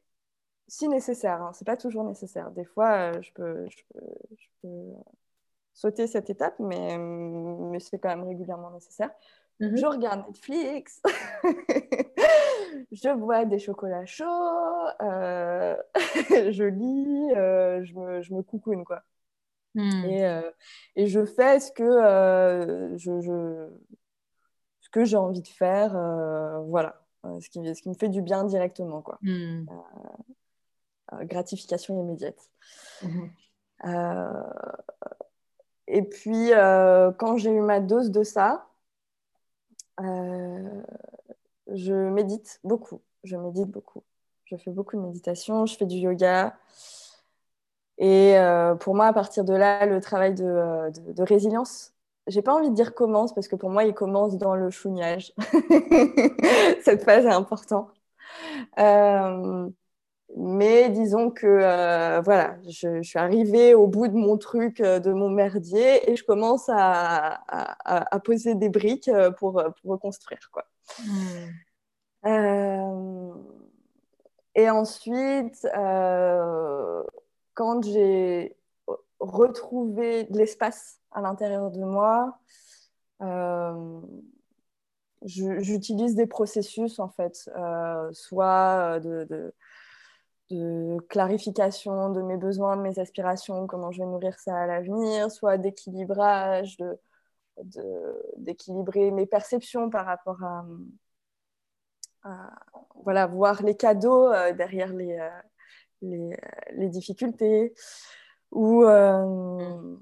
si nécessaire. Hein. Ce n'est pas toujours nécessaire. Des fois, euh, je, peux, je, peux, sauter cette étape, mais, mais c'est quand même régulièrement nécessaire. Mhm. Je regarde Netflix, je bois des chocolats chauds, euh, je lis, euh, je, me, je me coucoune, quoi. Hmm. Et, et, je fais ce que je, je, ce que j'ai envie de faire, voilà, ce qui, ce qui me fait du bien directement, quoi. Hmm. Euh, gratification immédiate. Mhm. Euh, et puis, euh, quand j'ai eu ma dose de ça, je médite beaucoup. Je médite beaucoup. Je fais beaucoup de méditation, je fais du yoga. Et pour moi, à partir de là, le travail de, de, résilience, j'ai pas envie de dire commence parce que pour moi, il commence dans le chougnage. Cette phase est importante. Mais disons que euh, voilà, je, suis arrivée au bout de mon truc, euh, de mon merdier, et je commence à, poser des briques euh, pour, pour reconstruire. Quoi. Et ensuite, quand j'ai retrouvé de l'espace à l'intérieur de moi, j'utilise des processus en fait, soit de clarification de mes besoins, de mes aspirations, comment je vais nourrir ça à l'avenir, soit d'équilibrage, d'équilibrer mes perceptions par rapport à, voilà, voir les cadeaux euh, derrière les, euh, les, les, difficultés, ou, euh,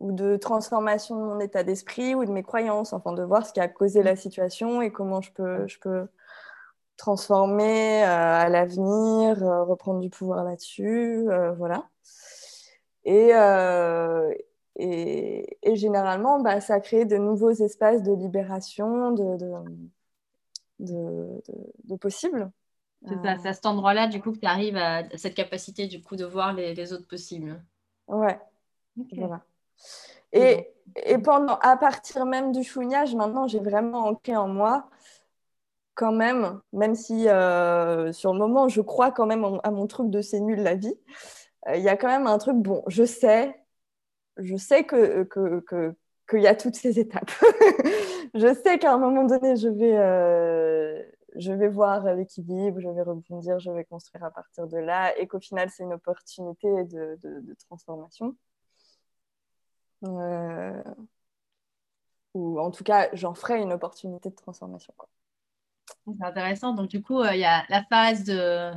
ou de transformation de mon état d'esprit ou de mes croyances, enfin de voir ce qui a causé la situation et comment je peux, je peux transformer euh, à l'avenir, euh, reprendre du pouvoir là-dessus, euh, voilà. Et, et, généralement, bah, ça crée de nouveaux espaces de libération, de, de, de, possibles. C'est ça, c'est à cet endroit-là, du coup, que tu arrives à cette capacité, du coup, de voir les, autres possibles. Ouais. Voilà. Et, et, pendant, à partir même du chouignage, maintenant, j'ai vraiment ancré en moi, quand même, même si euh, sur le moment, je crois quand même à mon truc de c'est nul la vie, euh, il y a quand même un truc, bon, je sais, je sais que, que, que qu'il y a toutes ces étapes. je sais qu'à un moment donné, je vais, euh, je vais voir l'équilibre, je vais rebondir, je vais construire à partir de là, et qu'au final, c'est une opportunité de, de, transformation. Euh, ou en tout cas, j'en ferai une opportunité de transformation. C'est intéressant. Donc, du coup, il y a la phase de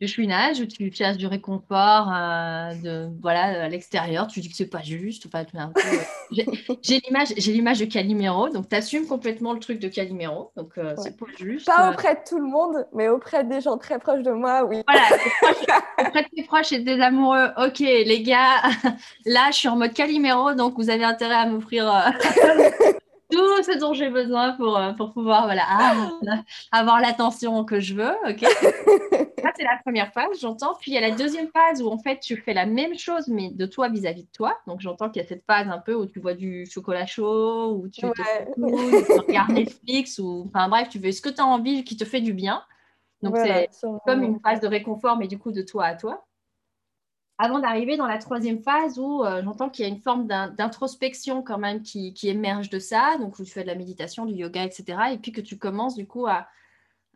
le chouinage où tu cherches du réconfort euh, de, voilà, à l'extérieur. Tu dis que c'est pas juste. Enfin, euh, j'ai l'image, j'ai l'image de Calimero, donc tu assumes complètement le truc de Calimero. Donc, euh, c'est pas juste. Pas auprès de tout le monde, mais auprès des gens très proches de moi, oui. Voilà, auprès de tes proches et des amoureux. Ok, les gars, là, je suis en mode Calimero, donc vous avez intérêt à m'offrir tout ce dont j'ai besoin pour, euh, pour pouvoir voilà, ah, avoir l'attention que je veux. ok Ça, c'est la première phase, j'entends. Puis il y a la deuxième phase où en fait tu fais la même chose, mais de toi vis-à-vis de toi. Donc j'entends qu'il y a cette phase un peu où tu vois du chocolat chaud, où tu, regardes Netflix, ou enfin bref, tu fais ce que tu as envie qui te fait du bien. Donc c'est comme une phase de réconfort, mais du coup de toi à toi avant d'arriver dans la troisième phase où euh, j'entends qu'il y a une forme d'introspection quand même qui, émerge de ça, donc où tu fais de la méditation, du yoga, etc. Et puis que tu commences du coup à,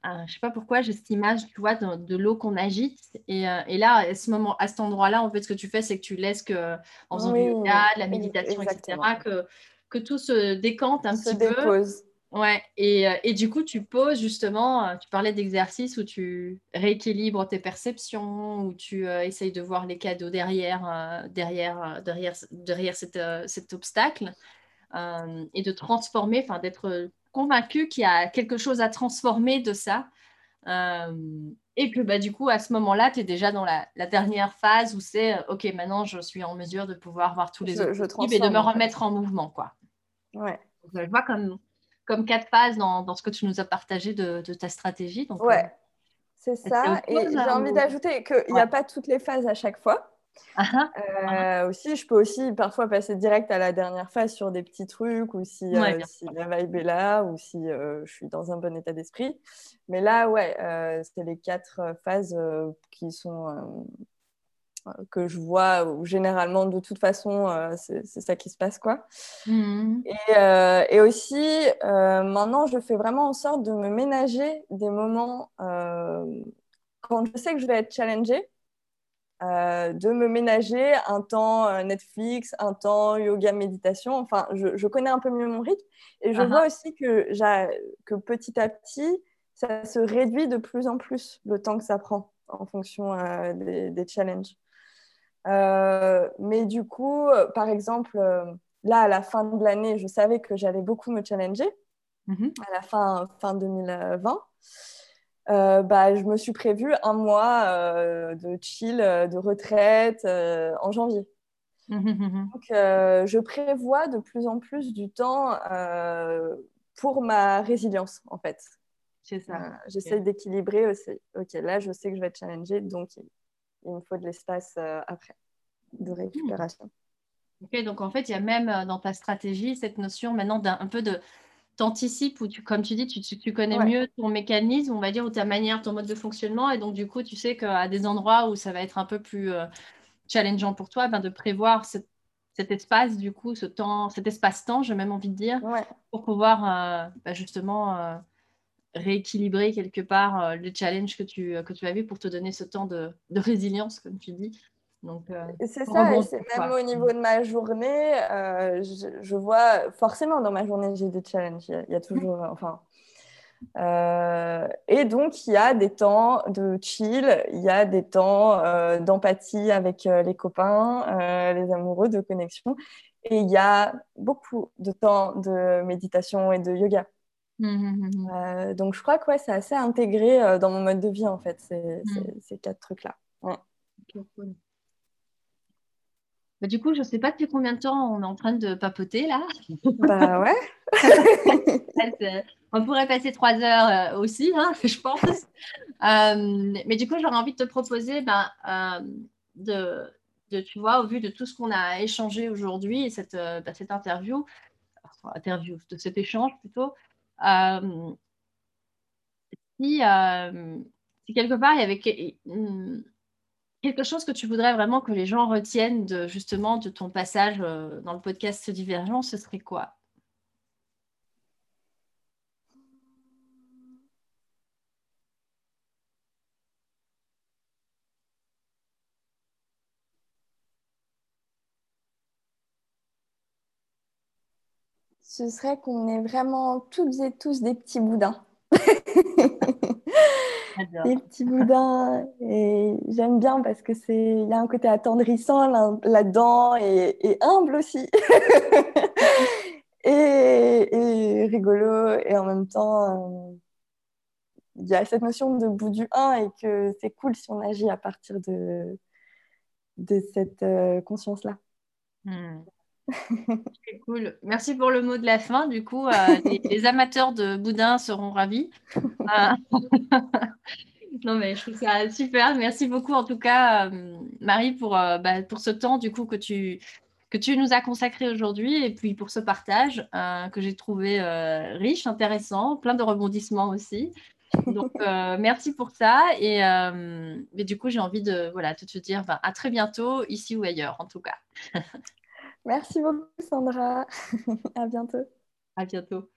je ne sais pas pourquoi, j'ai cette image, tu vois, de, l'eau qu'on agite. Et, euh, et, là, à ce moment, à cet endroit-là, en fait, ce que tu fais, c'est que tu laisses que, en faisant du yoga, de la méditation, etc., que, que tout se décante un petit peu. Ouais, et, euh, et, du coup, tu poses justement, euh, tu parlais d'exercices où tu rééquilibres tes perceptions, où tu euh, essayes de voir les cadeaux derrière, derrière, derrière, derrière cet obstacle, et de transformer, enfin d'être convaincu qu'il y a quelque chose à transformer de ça. et que bah, du coup, à ce moment-là, tu es déjà dans la, dernière phase où c'est OK, maintenant je suis en mesure de pouvoir voir tous les autres et de me remettre en mouvement. Quoi. Ouais. je vois comme comme quatre phases dans, ce que tu nous as partagé de, ta stratégie. Donc, ouais, euh, c'est ça. Et j'ai envie d'ajouter qu'il n'y a pas toutes les phases à chaque fois. Euh, aussi, je peux aussi parfois passer direct à la dernière phase sur des petits trucs ou si, euh, si la vibe est là ou si je suis dans un bon état d'esprit. Mais là, ouais, c'est les quatre phases qui sont que je vois où généralement de toute façon euh, c'est ça qui se passe quoi. Et, euh, et, aussi euh, maintenant je fais vraiment en sorte de me ménager des moments quand je sais que je vais être challengée de me ménager un temps Netflix un temps yoga méditation. Enfin je, je connais un peu mieux mon rythme. Et je uh-huh. vois aussi que, que petit à petit ça se réduit de plus en plus le temps que ça prend en fonction des, des challenges euh, mais du coup, euh, par exemple, euh, là, à la fin de l'année, je savais que j'allais beaucoup me challenger. Mhm. À la fin, fin 2020. bah, je me suis prévu un mois de chill, de retraite en janvier. Mhm, mhm, Donc, je prévois de plus en plus du temps pour ma résilience, en fait. C'est ça. J'essaie d'équilibrer aussi. Ok, là, je sais que je vais être challengée, donc il me faut de l'espace euh, après de hmm. récupération. Ok, donc en fait, il y a même euh, dans ta stratégie cette notion maintenant d'un peu de t'anticipes ou tu, comme tu dis, tu, tu connais mieux ton mécanisme, on va dire, ou ta manière, ton mode de fonctionnement, et donc du coup, tu sais qu'à des endroits où ça va être un peu plus euh, challengeant pour toi, ben, de prévoir cet espace, du coup, ce temps, cet espace-temps, j'ai même envie de dire, pour pouvoir ben, justement rééquilibrer quelque part euh, le challenge que tu, que tu as vu pour te donner ce temps de, de résilience, comme tu dis. Donc, euh, c'est ça, c'est même au niveau de ma journée, euh, je, vois forcément dans ma journée, j'ai des challenges. Il y, a, toujours, enfin. et donc, il y a des temps de chill, il y a des temps d'empathie avec les copains, les amoureux, de connexion. Et il y a beaucoup de temps de méditation et de yoga. Mmh, mmh, mmh, euh, donc je crois que ouais, c'est assez intégré euh, dans mon mode de vie en fait, ces, quatre trucs-là. Bah, du coup, je ne sais pas depuis combien de temps on est en train de papoter là. Bah ouais. on pourrait passer trois heures euh, aussi, hein, je pense. Euh, mais du coup, j'aurais envie de te proposer ben, euh, de, de, tu vois, au vu de tout ce qu'on a échangé aujourd'hui et cette, ben, cette interview, interview, de cet échange plutôt, si, si, quelque part il y avait quelque chose que tu voudrais vraiment que les gens retiennent de justement de ton passage euh, dans le podcast Divergent, ce serait quoi? Ce serait qu'on est vraiment toutes et tous des petits boudins. des petits boudins. Et j'aime bien parce que c'est, il y a un côté attendrissant là-dedans et, humble aussi. et, rigolo. Et en même temps, euh, il y a cette notion de bout du 1 et que c'est cool si on agit à partir de, de cette euh, conscience-là. Hmm. C'est cool. Merci pour le mot de la fin. Du coup, euh, les, amateurs de boudin seront ravis. Euh, non, mais je trouve ça super. Merci beaucoup, en tout cas, euh, Marie, pour, bah, pour ce temps du coup que tu, que tu nous as consacré aujourd'hui et puis pour ce partage que j'ai trouvé riche, intéressant, plein de rebondissements aussi. Donc, merci pour ça. Et, du coup, j'ai envie de, voilà, de te dire bah, à très bientôt, ici ou ailleurs, en tout cas. Merci beaucoup, Sandra. à bientôt. À bientôt.